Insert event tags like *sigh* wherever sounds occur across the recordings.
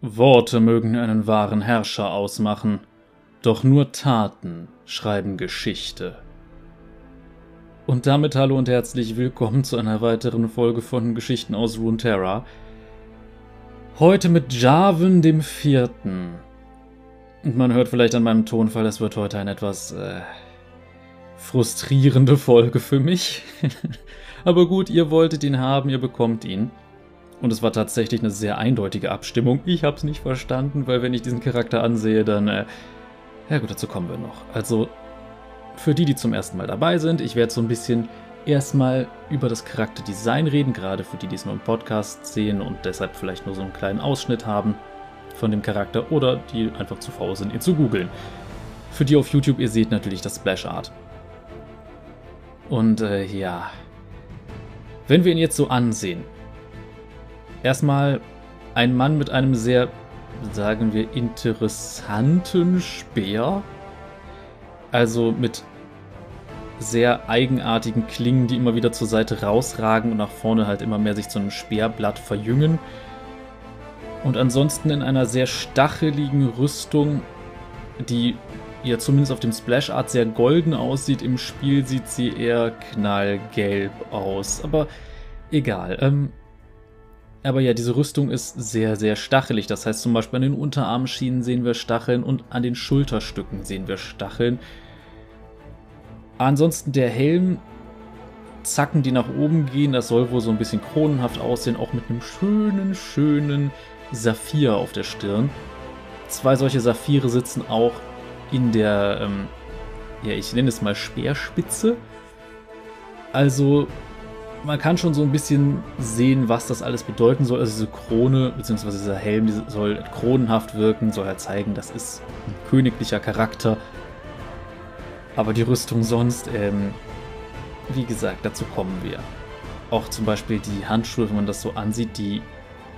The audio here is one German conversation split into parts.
Worte mögen einen wahren Herrscher ausmachen, doch nur Taten schreiben Geschichte. Und damit hallo und herzlich willkommen zu einer weiteren Folge von Geschichten aus Runeterra. Heute mit Jarvan dem Vierten. Und man hört vielleicht an meinem Tonfall, es wird heute eine etwas äh, frustrierende Folge für mich. *laughs* Aber gut, ihr wolltet ihn haben, ihr bekommt ihn. Und es war tatsächlich eine sehr eindeutige Abstimmung. Ich habe es nicht verstanden, weil wenn ich diesen Charakter ansehe, dann... Äh, ja gut, dazu kommen wir noch. Also, für die, die zum ersten Mal dabei sind, ich werde so ein bisschen erstmal über das Charakterdesign reden, gerade für die, die es nur im Podcast sehen und deshalb vielleicht nur so einen kleinen Ausschnitt haben von dem Charakter oder die einfach zu faul sind, ihn zu googeln. Für die auf YouTube, ihr seht natürlich das Splash Art. Und äh, ja, wenn wir ihn jetzt so ansehen, erstmal ein Mann mit einem sehr, sagen wir, interessanten Speer. Also mit sehr eigenartigen Klingen, die immer wieder zur Seite rausragen und nach vorne halt immer mehr sich zu einem Speerblatt verjüngen. Und ansonsten in einer sehr stacheligen Rüstung, die ja zumindest auf dem Splash Art sehr golden aussieht. Im Spiel sieht sie eher knallgelb aus. Aber egal. Ähm, aber ja, diese Rüstung ist sehr, sehr stachelig. Das heißt zum Beispiel an den Unterarmschienen sehen wir Stacheln und an den Schulterstücken sehen wir Stacheln. Ansonsten der Helm, Zacken, die nach oben gehen, das soll wohl so ein bisschen kronenhaft aussehen, auch mit einem schönen, schönen Saphir auf der Stirn. Zwei solche Saphire sitzen auch in der, ähm, ja, ich nenne es mal Speerspitze. Also man kann schon so ein bisschen sehen, was das alles bedeuten soll. Also diese Krone, beziehungsweise dieser Helm, die soll kronenhaft wirken, soll halt zeigen, das ist ein königlicher Charakter. Aber die Rüstung sonst, ähm, wie gesagt, dazu kommen wir. Auch zum Beispiel die Handschuhe, wenn man das so ansieht, die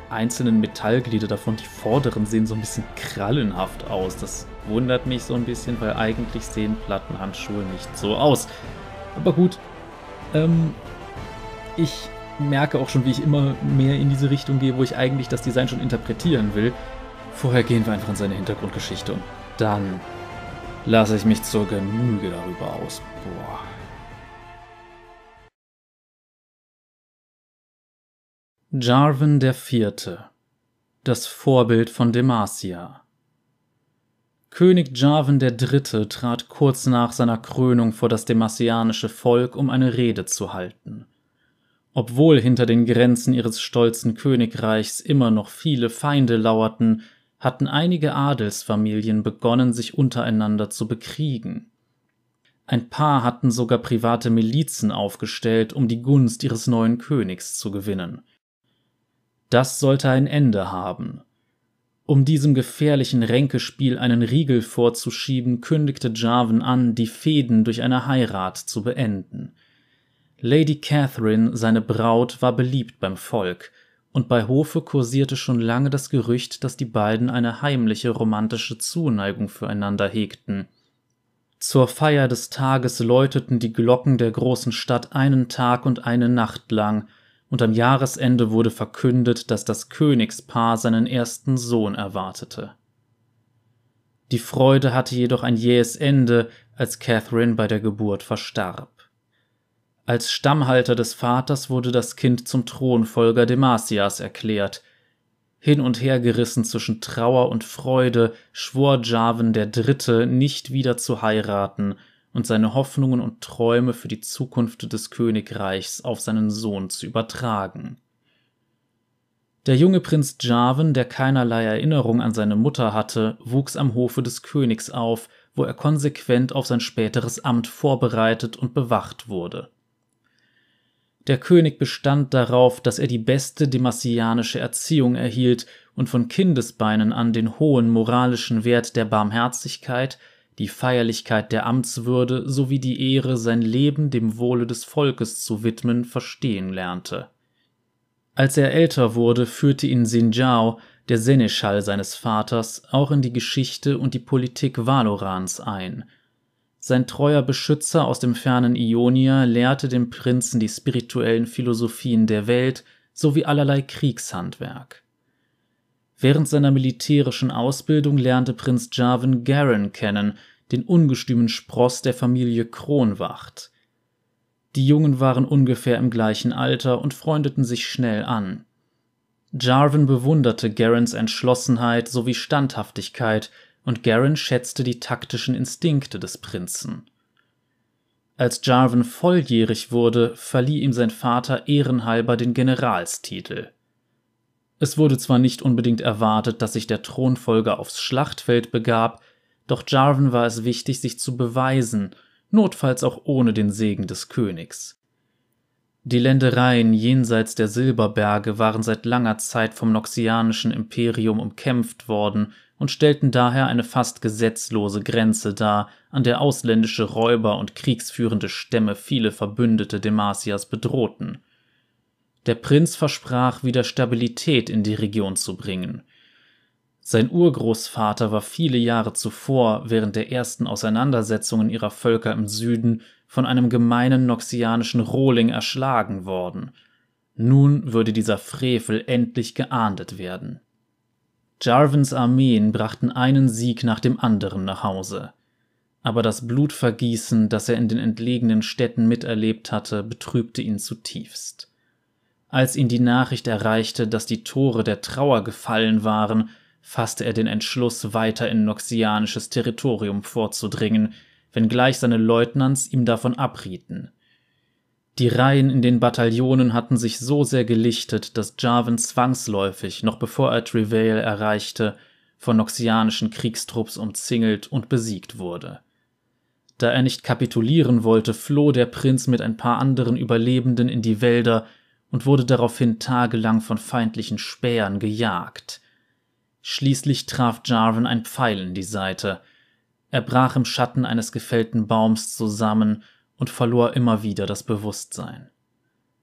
einzelnen Metallglieder davon, die vorderen, sehen so ein bisschen krallenhaft aus. Das wundert mich so ein bisschen, weil eigentlich sehen Plattenhandschuhe nicht so aus. Aber gut, ähm, ich merke auch schon, wie ich immer mehr in diese Richtung gehe, wo ich eigentlich das Design schon interpretieren will. Vorher gehen wir einfach in seine Hintergrundgeschichte und dann lasse ich mich zur Genüge darüber aus. Boah. Jarvan der Vierte Das Vorbild von Demacia König Jarvan der Dritte trat kurz nach seiner Krönung vor das demacianische Volk, um eine Rede zu halten. Obwohl hinter den Grenzen ihres stolzen Königreichs immer noch viele Feinde lauerten, hatten einige Adelsfamilien begonnen, sich untereinander zu bekriegen. Ein paar hatten sogar private Milizen aufgestellt, um die Gunst ihres neuen Königs zu gewinnen. Das sollte ein Ende haben. Um diesem gefährlichen Ränkespiel einen Riegel vorzuschieben, kündigte Jarvan an, die Fehden durch eine Heirat zu beenden – Lady Catherine, seine Braut, war beliebt beim Volk, und bei Hofe kursierte schon lange das Gerücht, dass die beiden eine heimliche romantische Zuneigung füreinander hegten. Zur Feier des Tages läuteten die Glocken der großen Stadt einen Tag und eine Nacht lang, und am Jahresende wurde verkündet, dass das Königspaar seinen ersten Sohn erwartete. Die Freude hatte jedoch ein jähes Ende, als Catherine bei der Geburt verstarb. Als Stammhalter des Vaters wurde das Kind zum Thronfolger Demasias erklärt. Hin und her gerissen zwischen Trauer und Freude schwor der Dritte, nicht wieder zu heiraten und seine Hoffnungen und Träume für die Zukunft des Königreichs auf seinen Sohn zu übertragen. Der junge Prinz Jarvan, der keinerlei Erinnerung an seine Mutter hatte, wuchs am Hofe des Königs auf, wo er konsequent auf sein späteres Amt vorbereitet und bewacht wurde. Der König bestand darauf, dass er die beste demassianische Erziehung erhielt und von Kindesbeinen an den hohen moralischen Wert der Barmherzigkeit, die Feierlichkeit der Amtswürde sowie die Ehre, sein Leben dem Wohle des Volkes zu widmen, verstehen lernte. Als er älter wurde, führte ihn Sinjao, der Seneschall seines Vaters, auch in die Geschichte und die Politik Valorans ein – sein treuer Beschützer aus dem fernen Ionia lehrte dem Prinzen die spirituellen Philosophien der Welt sowie allerlei Kriegshandwerk. Während seiner militärischen Ausbildung lernte Prinz Jarvan Garen kennen, den ungestümen Spross der Familie Kronwacht. Die Jungen waren ungefähr im gleichen Alter und freundeten sich schnell an. Jarvan bewunderte Garens Entschlossenheit sowie Standhaftigkeit, und Garen schätzte die taktischen Instinkte des Prinzen. Als Jarvan volljährig wurde, verlieh ihm sein Vater ehrenhalber den Generalstitel. Es wurde zwar nicht unbedingt erwartet, dass sich der Thronfolger aufs Schlachtfeld begab, doch Jarvan war es wichtig, sich zu beweisen, notfalls auch ohne den Segen des Königs. Die Ländereien jenseits der Silberberge waren seit langer Zeit vom noxianischen Imperium umkämpft worden und stellten daher eine fast gesetzlose Grenze dar, an der ausländische Räuber und kriegsführende Stämme viele Verbündete Demasias bedrohten. Der Prinz versprach, wieder Stabilität in die Region zu bringen. Sein Urgroßvater war viele Jahre zuvor, während der ersten Auseinandersetzungen ihrer Völker im Süden, von einem gemeinen noxianischen Rohling erschlagen worden. Nun würde dieser Frevel endlich geahndet werden. Jarvans Armeen brachten einen Sieg nach dem anderen nach Hause. Aber das Blutvergießen, das er in den entlegenen Städten miterlebt hatte, betrübte ihn zutiefst. Als ihn die Nachricht erreichte, dass die Tore der Trauer gefallen waren, fasste er den Entschluss, weiter in noxianisches Territorium vorzudringen, wenngleich seine Leutnants ihm davon abrieten. Die Reihen in den Bataillonen hatten sich so sehr gelichtet, dass Jarvan zwangsläufig, noch bevor er Trevale erreichte, von noxianischen Kriegstrupps umzingelt und besiegt wurde. Da er nicht kapitulieren wollte, floh der Prinz mit ein paar anderen Überlebenden in die Wälder und wurde daraufhin tagelang von feindlichen Spähern gejagt. Schließlich traf Jarvan ein Pfeil in die Seite. Er brach im Schatten eines gefällten Baums zusammen und verlor immer wieder das Bewusstsein.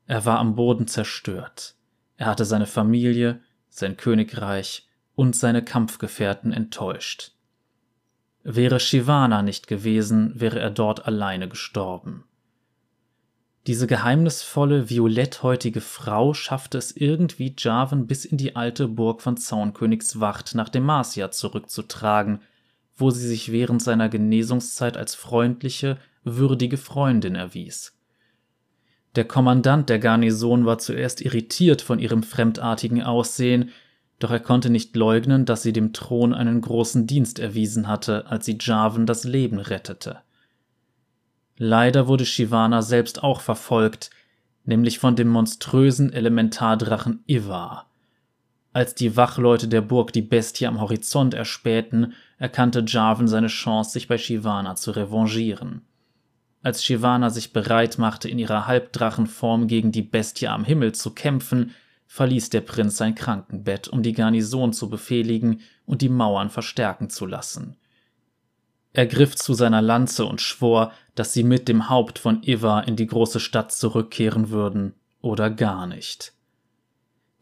Er war am Boden zerstört. Er hatte seine Familie, sein Königreich und seine Kampfgefährten enttäuscht. Wäre Shivana nicht gewesen, wäre er dort alleine gestorben. Diese geheimnisvolle, violetthäutige Frau schaffte es irgendwie, Jarvan bis in die alte Burg von Zaunkönigs Wacht nach Demacia zurückzutragen, wo sie sich während seiner Genesungszeit als freundliche, würdige Freundin erwies. Der Kommandant der Garnison war zuerst irritiert von ihrem fremdartigen Aussehen, doch er konnte nicht leugnen, dass sie dem Thron einen großen Dienst erwiesen hatte, als sie Jarvan das Leben rettete. Leider wurde Shivana selbst auch verfolgt, nämlich von dem monströsen Elementardrachen Ivar. Als die Wachleute der Burg die Bestie am Horizont erspähten, erkannte Jarvan seine Chance, sich bei Shivana zu revanchieren. Als Shivana sich bereit machte, in ihrer Halbdrachenform gegen die Bestie am Himmel zu kämpfen, verließ der Prinz sein Krankenbett, um die Garnison zu befehligen und die Mauern verstärken zu lassen. Er griff zu seiner Lanze und schwor, dass sie mit dem Haupt von Ivar in die große Stadt zurückkehren würden oder gar nicht.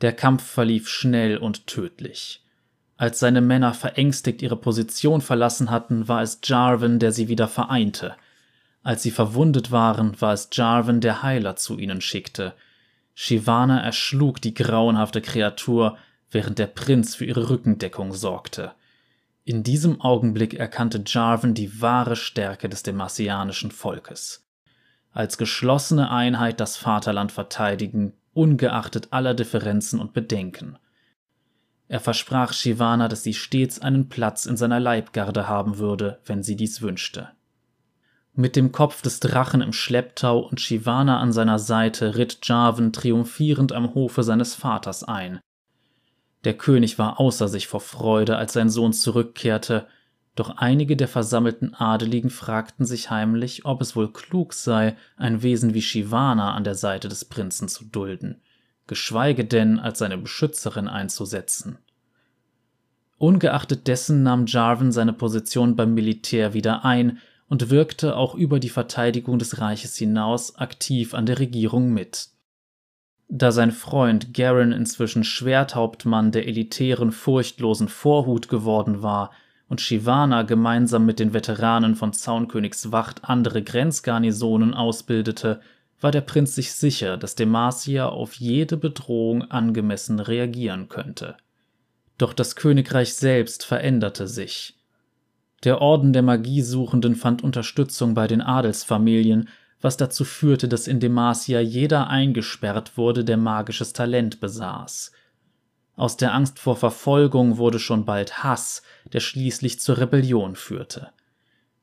Der Kampf verlief schnell und tödlich. Als seine Männer verängstigt ihre Position verlassen hatten, war es Jarvan, der sie wieder vereinte. Als sie verwundet waren, war es Jarvan, der Heiler zu ihnen schickte. Shivana erschlug die grauenhafte Kreatur, während der Prinz für ihre Rückendeckung sorgte. In diesem Augenblick erkannte Jarvan die wahre Stärke des demasianischen Volkes. Als geschlossene Einheit das Vaterland verteidigen, ungeachtet aller Differenzen und Bedenken. Er versprach Shivana, dass sie stets einen Platz in seiner Leibgarde haben würde, wenn sie dies wünschte. Mit dem Kopf des Drachen im Schlepptau und Shivana an seiner Seite ritt Jarvan triumphierend am Hofe seines Vaters ein, der König war außer sich vor Freude, als sein Sohn zurückkehrte, doch einige der versammelten Adeligen fragten sich heimlich, ob es wohl klug sei, ein Wesen wie Shivana an der Seite des Prinzen zu dulden, geschweige denn als seine Beschützerin einzusetzen. Ungeachtet dessen nahm Jarvan seine Position beim Militär wieder ein und wirkte auch über die Verteidigung des Reiches hinaus aktiv an der Regierung mit. Da sein Freund Garen inzwischen Schwerthauptmann der elitären, furchtlosen Vorhut geworden war und Shivana gemeinsam mit den Veteranen von Zaunkönigs Wacht andere Grenzgarnisonen ausbildete, war der Prinz sich sicher, dass Demacia auf jede Bedrohung angemessen reagieren könnte. Doch das Königreich selbst veränderte sich. Der Orden der Magiesuchenden fand Unterstützung bei den Adelsfamilien, was dazu führte, dass in Demacia jeder eingesperrt wurde, der magisches Talent besaß. Aus der Angst vor Verfolgung wurde schon bald Hass, der schließlich zur Rebellion führte.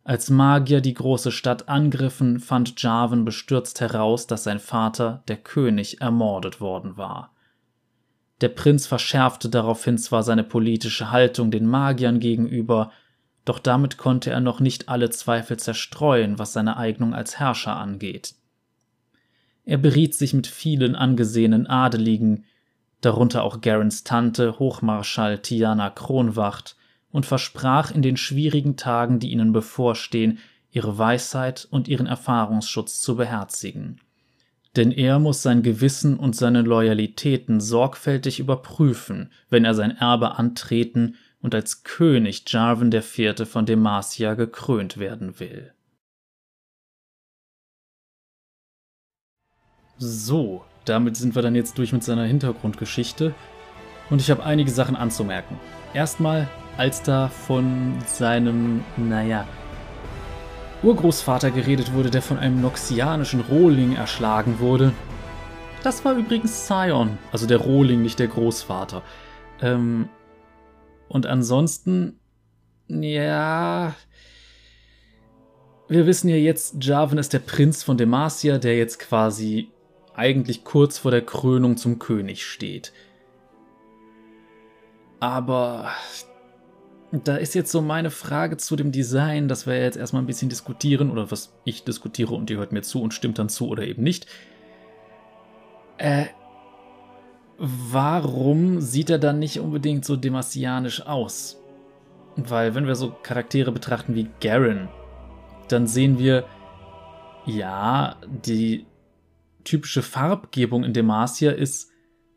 Als Magier die große Stadt angriffen, fand Jarvan bestürzt heraus, dass sein Vater, der König, ermordet worden war. Der Prinz verschärfte daraufhin zwar seine politische Haltung den Magiern gegenüber, doch damit konnte er noch nicht alle Zweifel zerstreuen, was seine Eignung als Herrscher angeht. Er beriet sich mit vielen angesehenen Adeligen, darunter auch Garens Tante, Hochmarschall Tiana Kronwacht, und versprach in den schwierigen Tagen, die ihnen bevorstehen, ihre Weisheit und ihren Erfahrungsschutz zu beherzigen. Denn er muss sein Gewissen und seine Loyalitäten sorgfältig überprüfen, wenn er sein Erbe antreten und als König Jarvan IV. von Demacia gekrönt werden will. So, damit sind wir dann jetzt durch mit seiner Hintergrundgeschichte und ich habe einige Sachen anzumerken. Erstmal, als da von seinem, naja, Urgroßvater geredet wurde, der von einem noxianischen Rohling erschlagen wurde. Das war übrigens Sion, also der Rohling, nicht der Großvater. Ähm, und ansonsten, ja. Wir wissen ja jetzt, Jarvan ist der Prinz von Demacia, der jetzt quasi eigentlich kurz vor der Krönung zum König steht. Aber da ist jetzt so meine Frage zu dem Design, dass wir jetzt erstmal ein bisschen diskutieren, oder was ich diskutiere und ihr hört mir zu und stimmt dann zu oder eben nicht. Äh, warum sieht er dann nicht unbedingt so demasianisch aus? Weil, wenn wir so Charaktere betrachten wie Garen, dann sehen wir, ja, die typische Farbgebung in Demacia ist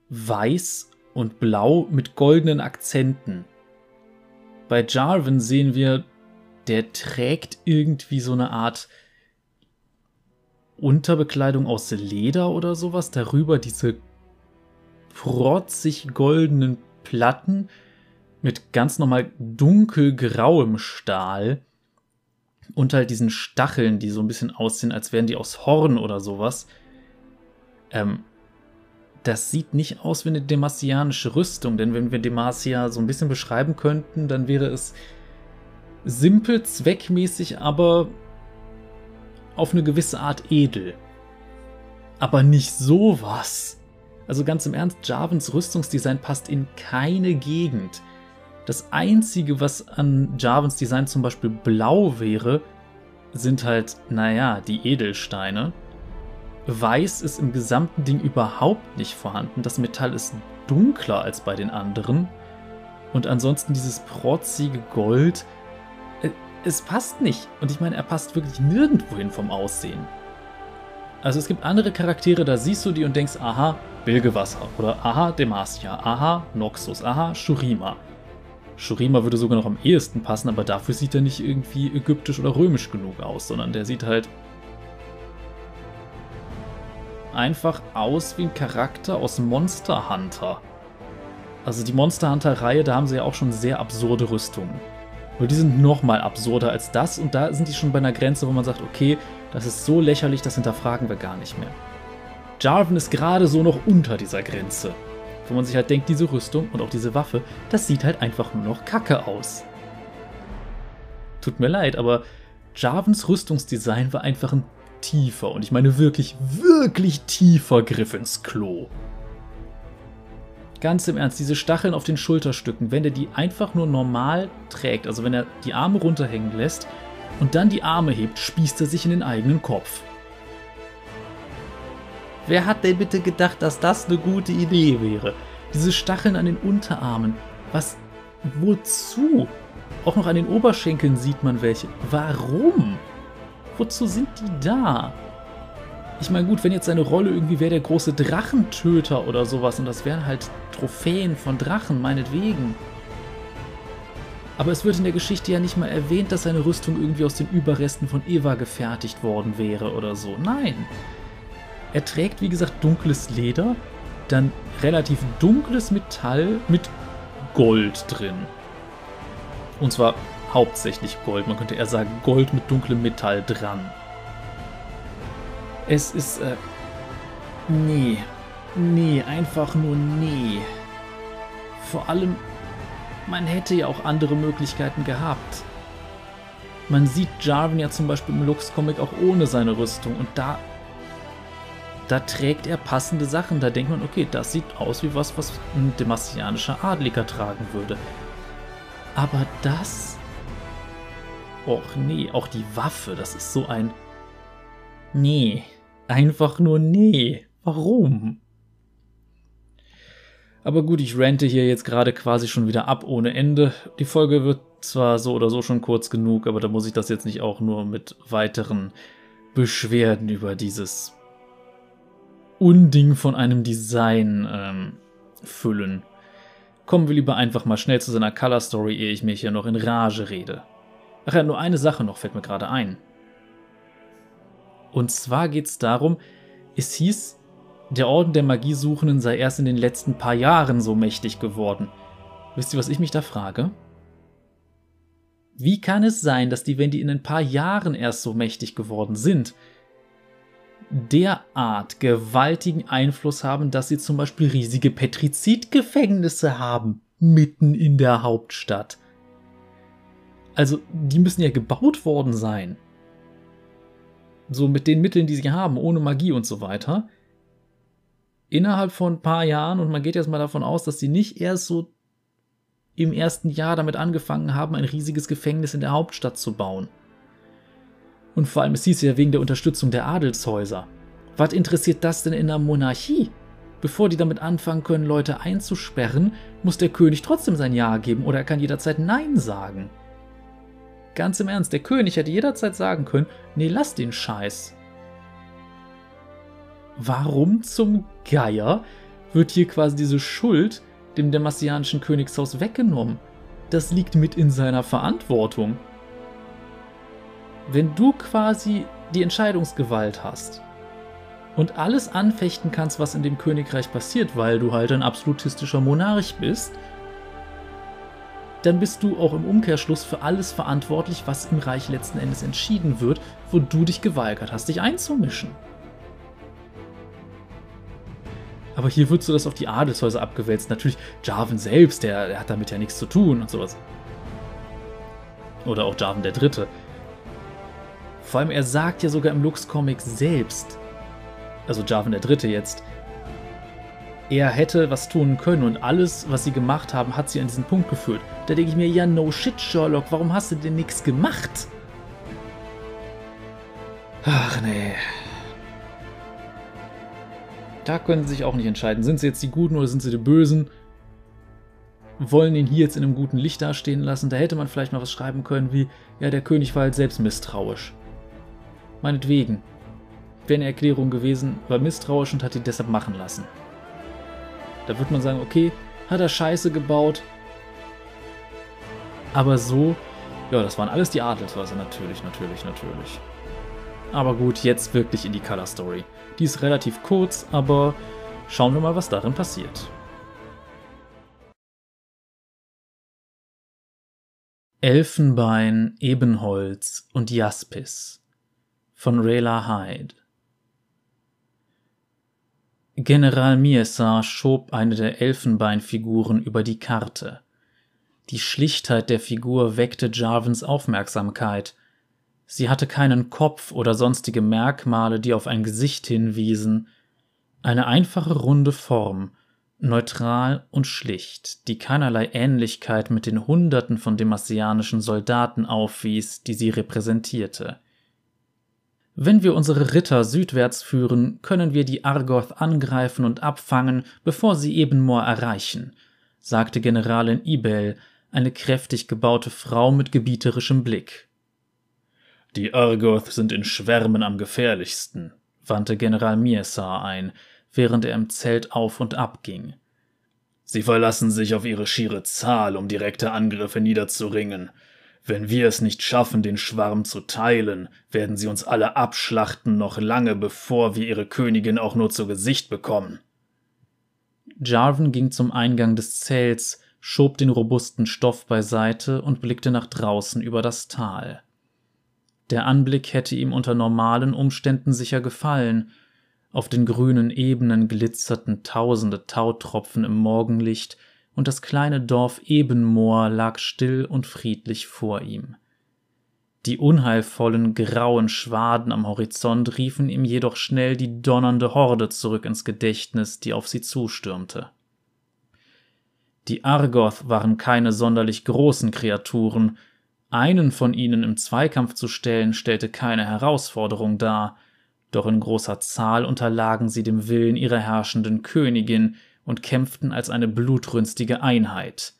weiß und blau mit goldenen Akzenten. Bei Jarvan sehen wir, der trägt irgendwie so eine Art Unterbekleidung aus Leder oder sowas, darüber diese protzig goldenen Platten mit ganz normal dunkelgrauem Stahl und halt diesen Stacheln, die so ein bisschen aussehen, als wären die aus Horn oder sowas. Ähm, das sieht nicht aus wie eine demasianische Rüstung, denn wenn wir Demacia so ein bisschen beschreiben könnten, dann wäre es simpel, zweckmäßig, aber auf eine gewisse Art edel. Aber nicht sowas. Also ganz im Ernst, Jarvans Rüstungsdesign passt in keine Gegend. Das Einzige, was an Jarvans Design zum Beispiel blau wäre, sind halt, naja, die Edelsteine. Weiß ist im gesamten Ding überhaupt nicht vorhanden. Das Metall ist dunkler als bei den anderen. Und ansonsten dieses protzige Gold. Äh, es passt nicht. Und ich meine, er passt wirklich nirgendwo hin vom Aussehen. Also es gibt andere Charaktere, da siehst du die und denkst, aha, Bilgewasser oder aha, Demacia, aha, Noxus, aha, Shurima. Shurima würde sogar noch am ehesten passen, aber dafür sieht er nicht irgendwie ägyptisch oder römisch genug aus, sondern der sieht halt einfach aus wie ein Charakter aus Monster Hunter. Also die Monster Hunter-Reihe, da haben sie ja auch schon sehr absurde Rüstungen. Nur die sind nochmal absurder als das und da sind die schon bei einer Grenze, wo man sagt, okay, das ist so lächerlich, das hinterfragen wir gar nicht mehr. Jarvan ist gerade so noch unter dieser Grenze. Wo man sich halt denkt, diese Rüstung und auch diese Waffe, das sieht halt einfach nur noch kacke aus. Tut mir leid, aber Jarvans Rüstungsdesign war einfach ein tiefer, und ich meine wirklich, wirklich tiefer Griff ins Klo. Ganz im Ernst, diese Stacheln auf den Schulterstücken, wenn er die einfach nur normal trägt, also wenn er die Arme runterhängen lässt und dann die Arme hebt, spießt er sich in den eigenen Kopf. Wer hat denn bitte gedacht, dass das eine gute Idee wäre? Diese Stacheln an den Unterarmen. Was? Wozu? Auch noch an den Oberschenkeln sieht man welche. Warum? Wozu sind die da? Ich meine, gut, wenn jetzt seine Rolle irgendwie wäre der große Drachentöter oder sowas und das wären halt Trophäen von Drachen, meinetwegen. Aber es wird in der Geschichte ja nicht mal erwähnt, dass seine Rüstung irgendwie aus den Überresten von Eva gefertigt worden wäre oder so. Nein. Er trägt, wie gesagt, dunkles Leder, dann relativ dunkles Metall mit Gold drin. Und zwar hauptsächlich Gold. Man könnte eher sagen Gold mit dunklem Metall dran. Es ist, äh, nee, nee, einfach nur nee. Vor allem, man hätte ja auch andere Möglichkeiten gehabt. Man sieht Jarvan ja zum Beispiel im Lux-Comic auch ohne seine Rüstung und da, da trägt er passende Sachen. Da denkt man, okay, das sieht aus wie was, was ein demasianischer Adliger tragen würde. Aber das. Och nee, auch die Waffe, das ist so ein. Nee. Einfach nur nee. Warum? Aber gut, ich rente hier jetzt gerade quasi schon wieder ab ohne Ende. Die Folge wird zwar so oder so schon kurz genug, aber da muss ich das jetzt nicht auch nur mit weiteren Beschwerden über dieses Unding von einem Design ähm, füllen. Kommen wir lieber einfach mal schnell zu seiner Color Story, ehe ich mich hier noch in Rage rede. Ach ja, nur eine Sache noch fällt mir gerade ein. Und zwar geht es darum, es hieß, der Orden der Magiesuchenden sei erst in den letzten paar Jahren so mächtig geworden. Wisst ihr, was ich mich da frage? Wie kann es sein, dass die, wenn die in ein paar Jahren erst so mächtig geworden sind, derart gewaltigen Einfluss haben, dass sie zum Beispiel riesige Petrizidgefängnisse haben, mitten in der Hauptstadt. Also, die müssen ja gebaut worden sein. So mit den Mitteln, die sie haben, ohne Magie und so weiter. Innerhalb von ein paar Jahren, und man geht jetzt mal davon aus, dass sie nicht erst so im ersten Jahr damit angefangen haben, ein riesiges Gefängnis in der Hauptstadt zu bauen. Und vor allem, es hieß ja wegen der Unterstützung der Adelshäuser. Was interessiert das denn in der Monarchie? Bevor die damit anfangen können, Leute einzusperren, muss der König trotzdem sein Ja geben oder er kann jederzeit Nein sagen. Ganz im Ernst, der König hätte jederzeit sagen können, nee, lass den Scheiß. Warum zum Geier wird hier quasi diese Schuld dem demasianischen Königshaus weggenommen? Das liegt mit in seiner Verantwortung wenn du quasi die Entscheidungsgewalt hast und alles anfechten kannst, was in dem Königreich passiert, weil du halt ein absolutistischer Monarch bist, dann bist du auch im Umkehrschluss für alles verantwortlich, was im Reich letzten Endes entschieden wird, wo du dich geweigert hast, dich einzumischen. Aber hier würdest du das auf die Adelshäuser abgewälzt. Natürlich, Jarvan selbst, der, der hat damit ja nichts zu tun und sowas. Oder auch Jarvan der Dritte. Vor allem, er sagt ja sogar im Lux-Comic selbst, also Jarvan der Dritte jetzt, er hätte was tun können und alles, was sie gemacht haben, hat sie an diesen Punkt geführt. Da denke ich mir, ja, no shit, Sherlock, warum hast du denn nichts gemacht? Ach nee. Da können sie sich auch nicht entscheiden. Sind sie jetzt die Guten oder sind sie die Bösen? Wollen ihn hier jetzt in einem guten Licht dastehen lassen? Da hätte man vielleicht mal was schreiben können wie, ja, der König war halt selbst misstrauisch. Meinetwegen. Wäre eine Erklärung gewesen, war misstrauisch und hat ihn deshalb machen lassen. Da wird man sagen, okay, hat er Scheiße gebaut. Aber so, ja, das waren alles die Adelshäuser, natürlich, natürlich, natürlich. Aber gut, jetzt wirklich in die Color Story. Die ist relativ kurz, aber schauen wir mal, was darin passiert. Elfenbein, Ebenholz und Jaspis von Rayla Hyde. General Miesar schob eine der Elfenbeinfiguren über die Karte. Die Schlichtheit der Figur weckte Jarvins Aufmerksamkeit. Sie hatte keinen Kopf oder sonstige Merkmale, die auf ein Gesicht hinwiesen. Eine einfache runde Form, neutral und schlicht, die keinerlei Ähnlichkeit mit den Hunderten von demasianischen Soldaten aufwies, die sie repräsentierte. Wenn wir unsere Ritter südwärts führen, können wir die Argoth angreifen und abfangen, bevor sie Ebenmoor erreichen, sagte Generalin Ibel, eine kräftig gebaute Frau mit gebieterischem Blick. Die Argoth sind in Schwärmen am gefährlichsten, wandte General Miesar ein, während er im Zelt auf und ab ging. Sie verlassen sich auf ihre schiere Zahl, um direkte Angriffe niederzuringen. Wenn wir es nicht schaffen, den Schwarm zu teilen, werden sie uns alle abschlachten, noch lange bevor wir ihre Königin auch nur zu Gesicht bekommen. Jarvan ging zum Eingang des Zelts, schob den robusten Stoff beiseite und blickte nach draußen über das Tal. Der Anblick hätte ihm unter normalen Umständen sicher gefallen. Auf den grünen Ebenen glitzerten tausende Tautropfen im Morgenlicht, und das kleine Dorf Ebenmoor lag still und friedlich vor ihm. Die unheilvollen grauen Schwaden am Horizont riefen ihm jedoch schnell die donnernde Horde zurück ins Gedächtnis, die auf sie zustürmte. Die Argoth waren keine sonderlich großen Kreaturen, einen von ihnen im Zweikampf zu stellen stellte keine Herausforderung dar, doch in großer Zahl unterlagen sie dem Willen ihrer herrschenden Königin und kämpften als eine blutrünstige Einheit.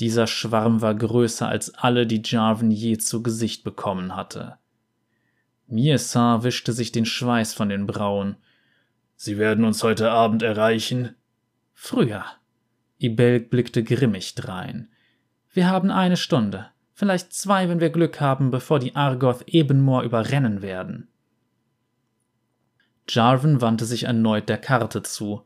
Dieser Schwarm war größer als alle, die Jarvan je zu Gesicht bekommen hatte. Miesar wischte sich den Schweiß von den Brauen. Sie werden uns heute Abend erreichen? Früher. Ibel blickte grimmig drein. Wir haben eine Stunde, vielleicht zwei, wenn wir Glück haben, bevor die Argoth Ebenmoor überrennen werden. Jarvan wandte sich erneut der Karte zu.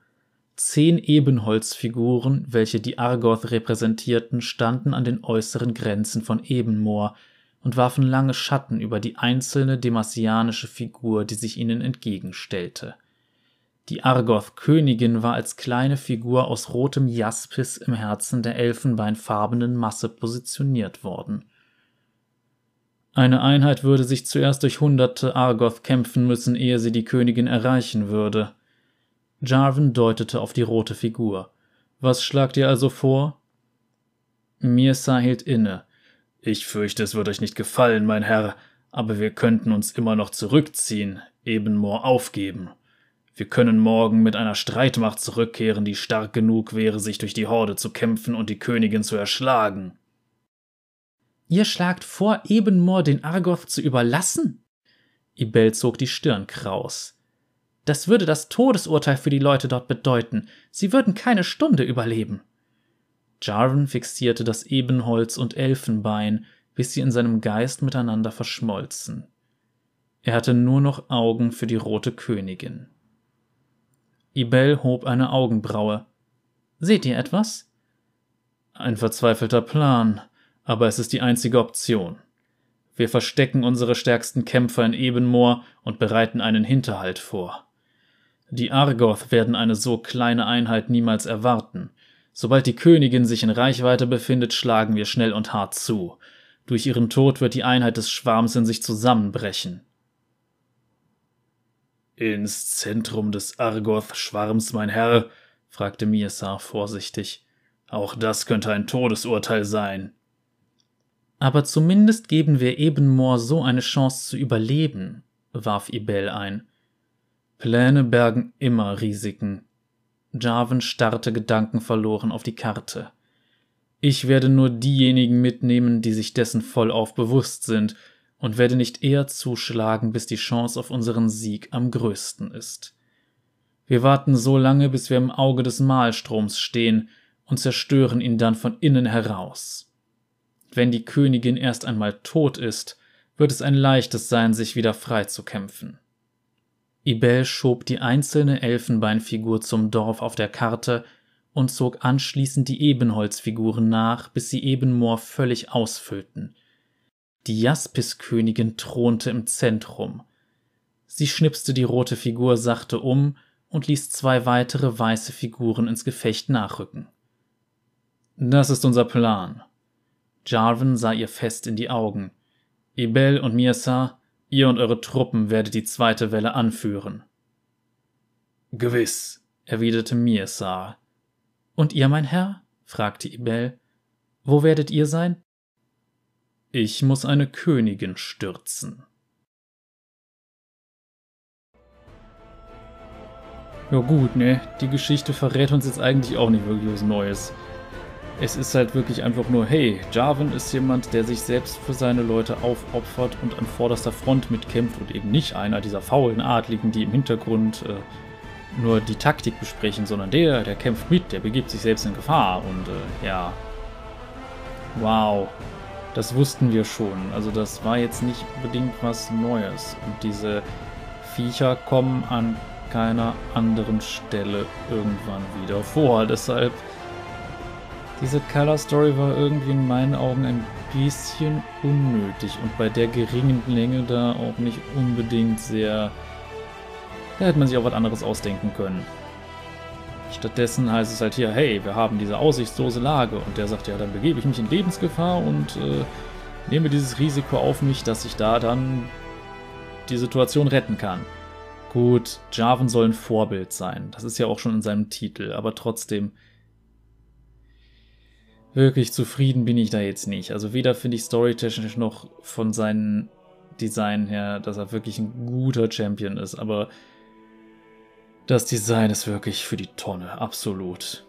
Zehn Ebenholzfiguren, welche die Argoth repräsentierten, standen an den äußeren Grenzen von Ebenmoor und warfen lange Schatten über die einzelne demasianische Figur, die sich ihnen entgegenstellte. Die Argoth-Königin war als kleine Figur aus rotem Jaspis im Herzen der elfenbeinfarbenen Masse positioniert worden. Eine Einheit würde sich zuerst durch hunderte Argoth kämpfen müssen, ehe sie die Königin erreichen würde. Jarvan deutete auf die rote Figur. Was schlagt ihr also vor? Mirsa hielt inne. Ich fürchte, es wird euch nicht gefallen, mein Herr, aber wir könnten uns immer noch zurückziehen, Ebenmoor aufgeben. Wir können morgen mit einer Streitmacht zurückkehren, die stark genug wäre, sich durch die Horde zu kämpfen und die Königin zu erschlagen. Ihr schlagt vor, Ebenmoor den Argoth zu überlassen? Ibel zog die Stirn kraus. Das würde das Todesurteil für die Leute dort bedeuten. Sie würden keine Stunde überleben. Jarvan fixierte das Ebenholz und Elfenbein, bis sie in seinem Geist miteinander verschmolzen. Er hatte nur noch Augen für die rote Königin. Ibel hob eine Augenbraue. Seht ihr etwas? Ein verzweifelter Plan, aber es ist die einzige Option. Wir verstecken unsere stärksten Kämpfer in Ebenmoor und bereiten einen Hinterhalt vor. Die Argoth werden eine so kleine Einheit niemals erwarten. Sobald die Königin sich in Reichweite befindet, schlagen wir schnell und hart zu. Durch ihren Tod wird die Einheit des Schwarms in sich zusammenbrechen. Ins Zentrum des Argoth-Schwarms, mein Herr? fragte Miesar vorsichtig. Auch das könnte ein Todesurteil sein. Aber zumindest geben wir Ebenmoor so eine Chance zu überleben, warf Ibel ein. Pläne bergen immer Risiken. Jarvan starrte gedankenverloren auf die Karte. Ich werde nur diejenigen mitnehmen, die sich dessen vollauf bewusst sind und werde nicht eher zuschlagen, bis die Chance auf unseren Sieg am größten ist. Wir warten so lange, bis wir im Auge des Mahlstroms stehen und zerstören ihn dann von innen heraus. Wenn die Königin erst einmal tot ist, wird es ein leichtes sein, sich wieder frei zu kämpfen. Ibel schob die einzelne Elfenbeinfigur zum Dorf auf der Karte und zog anschließend die Ebenholzfiguren nach, bis sie Ebenmoor völlig ausfüllten – die Jaspiskönigin thronte im Zentrum. Sie schnipste die rote Figur sachte um und ließ zwei weitere weiße Figuren ins Gefecht nachrücken. Das ist unser Plan. Jarvan sah ihr fest in die Augen. Ibel und Mirsa, ihr und eure Truppen werdet die zweite Welle anführen. Gewiss, erwiderte Mirsa. Und ihr, mein Herr? fragte Ibel. Wo werdet ihr sein? Ich muss eine Königin stürzen. Ja gut, ne, die Geschichte verrät uns jetzt eigentlich auch nicht wirklich was Neues. Es ist halt wirklich einfach nur, hey, Jarvan ist jemand, der sich selbst für seine Leute aufopfert und an vorderster Front mitkämpft und eben nicht einer dieser faulen Adligen, die im Hintergrund äh, nur die Taktik besprechen, sondern der, der kämpft mit, der begibt sich selbst in Gefahr und äh, ja. Wow, das wussten wir schon. Also das war jetzt nicht unbedingt was Neues. Und diese Viecher kommen an keiner anderen Stelle irgendwann wieder vor. Deshalb Diese Color Story war irgendwie in meinen Augen ein bisschen unnötig und bei der geringen Länge da auch nicht unbedingt sehr. Da hätte man sich auch was anderes ausdenken können. Stattdessen heißt es halt hier, hey, wir haben diese aussichtslose Lage und der sagt, ja, dann begebe ich mich in Lebensgefahr und äh, nehme dieses Risiko auf mich, dass ich da dann die Situation retten kann. Gut, Jarvan soll ein Vorbild sein. Das ist ja auch schon in seinem Titel, aber trotzdem. Wirklich zufrieden bin ich da jetzt nicht. Also weder finde ich storytechnisch noch von seinem Design her, dass er wirklich ein guter Champion ist, aber das Design ist wirklich für die Tonne, absolut.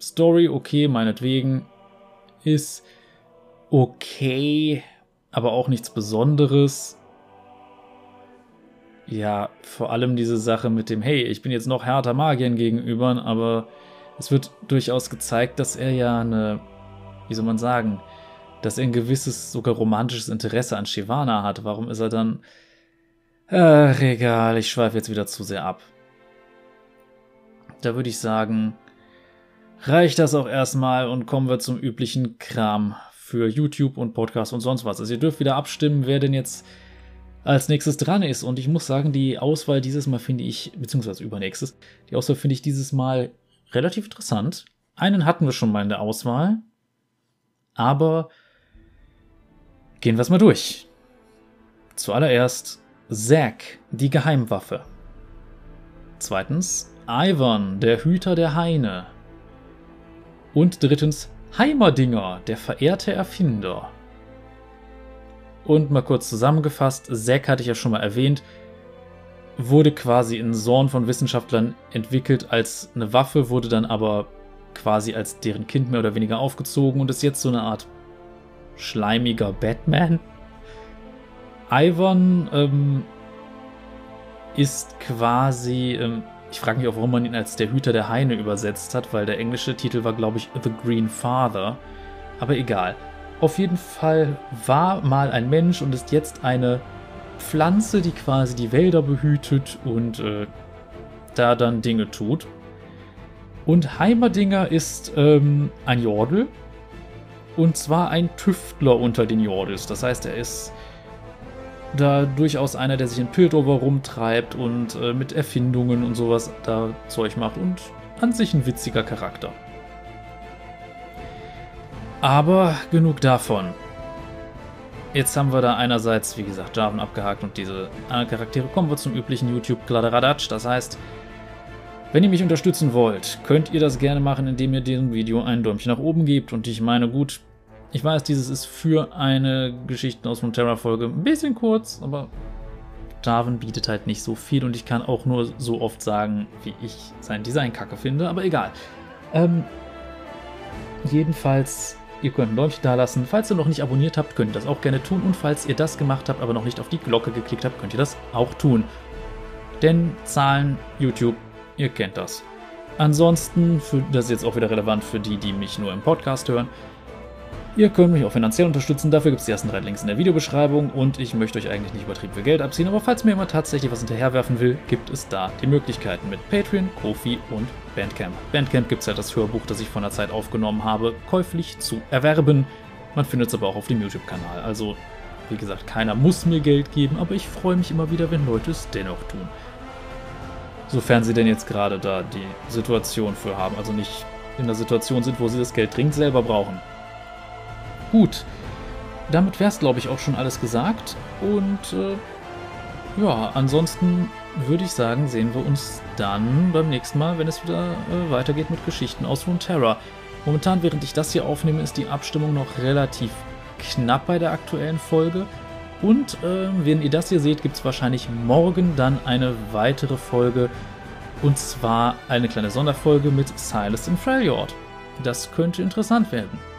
Story okay, meinetwegen, ist okay, aber auch nichts Besonderes ja, vor allem diese Sache mit dem, hey, ich bin jetzt noch härter Magiern gegenüber, aber es wird durchaus gezeigt, dass er ja eine, wie soll man sagen, dass er ein gewisses, sogar romantisches Interesse an Shivana hat. Warum ist er dann. Ach, egal, ich schweife jetzt wieder zu sehr ab. Da würde ich sagen, reicht das auch erstmal und kommen wir zum üblichen Kram für YouTube und Podcast und sonst was. Also ihr dürft wieder abstimmen, wer denn jetzt als nächstes dran ist. Und ich muss sagen, die Auswahl dieses Mal finde ich, beziehungsweise übernächstes, die Auswahl finde ich dieses Mal relativ interessant. Einen hatten wir schon mal in der Auswahl, aber gehen wir es mal durch. Zuallererst Zack, die Geheimwaffe. Zweitens Ivan, der Hüter der Haine. Und drittens Heimerdinger, der verehrte Erfinder. Und mal kurz zusammengefasst, Zack hatte ich ja schon mal erwähnt, wurde quasi in Zorn von Wissenschaftlern entwickelt als eine Waffe, wurde dann aber quasi als deren Kind mehr oder weniger aufgezogen und ist jetzt so eine Art schleimiger Batman. Ivan ähm, ist quasi, ähm, ich frage mich auch, warum man ihn als der Hüter der Haine übersetzt hat, weil der englische Titel war, glaube ich, The Green Father. Aber egal. Auf jeden Fall war mal ein Mensch und ist jetzt eine Pflanze, die quasi die Wälder behütet und äh, da dann Dinge tut. Und Heimerdinger ist ähm, ein Jordel. Und zwar ein Tüftler unter den Jordels. Das heißt, er ist da durchaus einer, der sich in Piltover rumtreibt und äh, mit Erfindungen und sowas da Zeug macht. Und an sich ein witziger Charakter. Aber genug davon. Jetzt haben wir da einerseits, wie gesagt, Jarvan abgehakt und diese anderen Charaktere. Kommen wir zum üblichen YouTube-Kladderadatsch. Das heißt, wenn ihr mich unterstützen wollt, könnt ihr das gerne machen, indem ihr diesem Video ein Däumchen nach oben gebt. Und ich meine, gut, ich weiß, dieses ist für eine Geschichten aus Terra-Folge ein bisschen kurz, aber Jarvan bietet halt nicht so viel und ich kann auch nur so oft sagen, wie ich sein Design kacke finde, aber egal. Ähm, jedenfalls Ihr könnt ein Däumchen da lassen. Falls ihr noch nicht abonniert habt, könnt ihr das auch gerne tun. Und falls ihr das gemacht habt, aber noch nicht auf die Glocke geklickt habt, könnt ihr das auch tun. Denn Zahlen, YouTube, ihr kennt das. Ansonsten, für, das ist jetzt auch wieder relevant für die, die mich nur im Podcast hören, Ihr könnt mich auch finanziell unterstützen, dafür gibt es die ersten drei Links in der Videobeschreibung und ich möchte euch eigentlich nicht übertrieben viel Geld abziehen, aber falls mir jemand tatsächlich was hinterherwerfen will, gibt es da die Möglichkeiten mit Patreon, Kofi und Bandcamp. Bandcamp gibt es ja das Hörbuch, das ich vor einer Zeit aufgenommen habe, käuflich zu erwerben. Man findet es aber auch auf dem YouTube-Kanal. Also, wie gesagt, keiner muss mir Geld geben, aber ich freue mich immer wieder, wenn Leute es dennoch tun. Sofern sie denn jetzt gerade da die Situation für haben, also nicht in der Situation sind, wo sie das Geld dringend selber brauchen. Gut, damit wäre es, glaube ich, auch schon alles gesagt. Und äh, ja, ansonsten würde ich sagen, sehen wir uns dann beim nächsten Mal, wenn es wieder äh, weitergeht mit Geschichten aus Runeterra. Momentan, während ich das hier aufnehme, ist die Abstimmung noch relativ knapp bei der aktuellen Folge. Und äh, wenn ihr das hier seht, gibt es wahrscheinlich morgen dann eine weitere Folge. Und zwar eine kleine Sonderfolge mit Silas in Freljord. Das könnte interessant werden.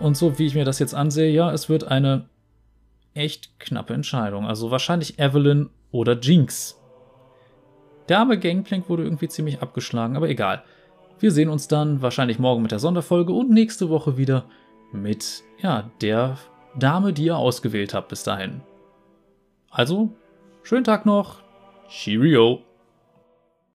Und so wie ich mir das jetzt ansehe, ja, es wird eine echt knappe Entscheidung. Also wahrscheinlich Evelyn oder Jinx. Der arme Gangplank wurde irgendwie ziemlich abgeschlagen, aber egal. Wir sehen uns dann wahrscheinlich morgen mit der Sonderfolge und nächste Woche wieder mit, ja, der Dame, die ihr ausgewählt habt bis dahin. Also, schönen Tag noch. Cheerio.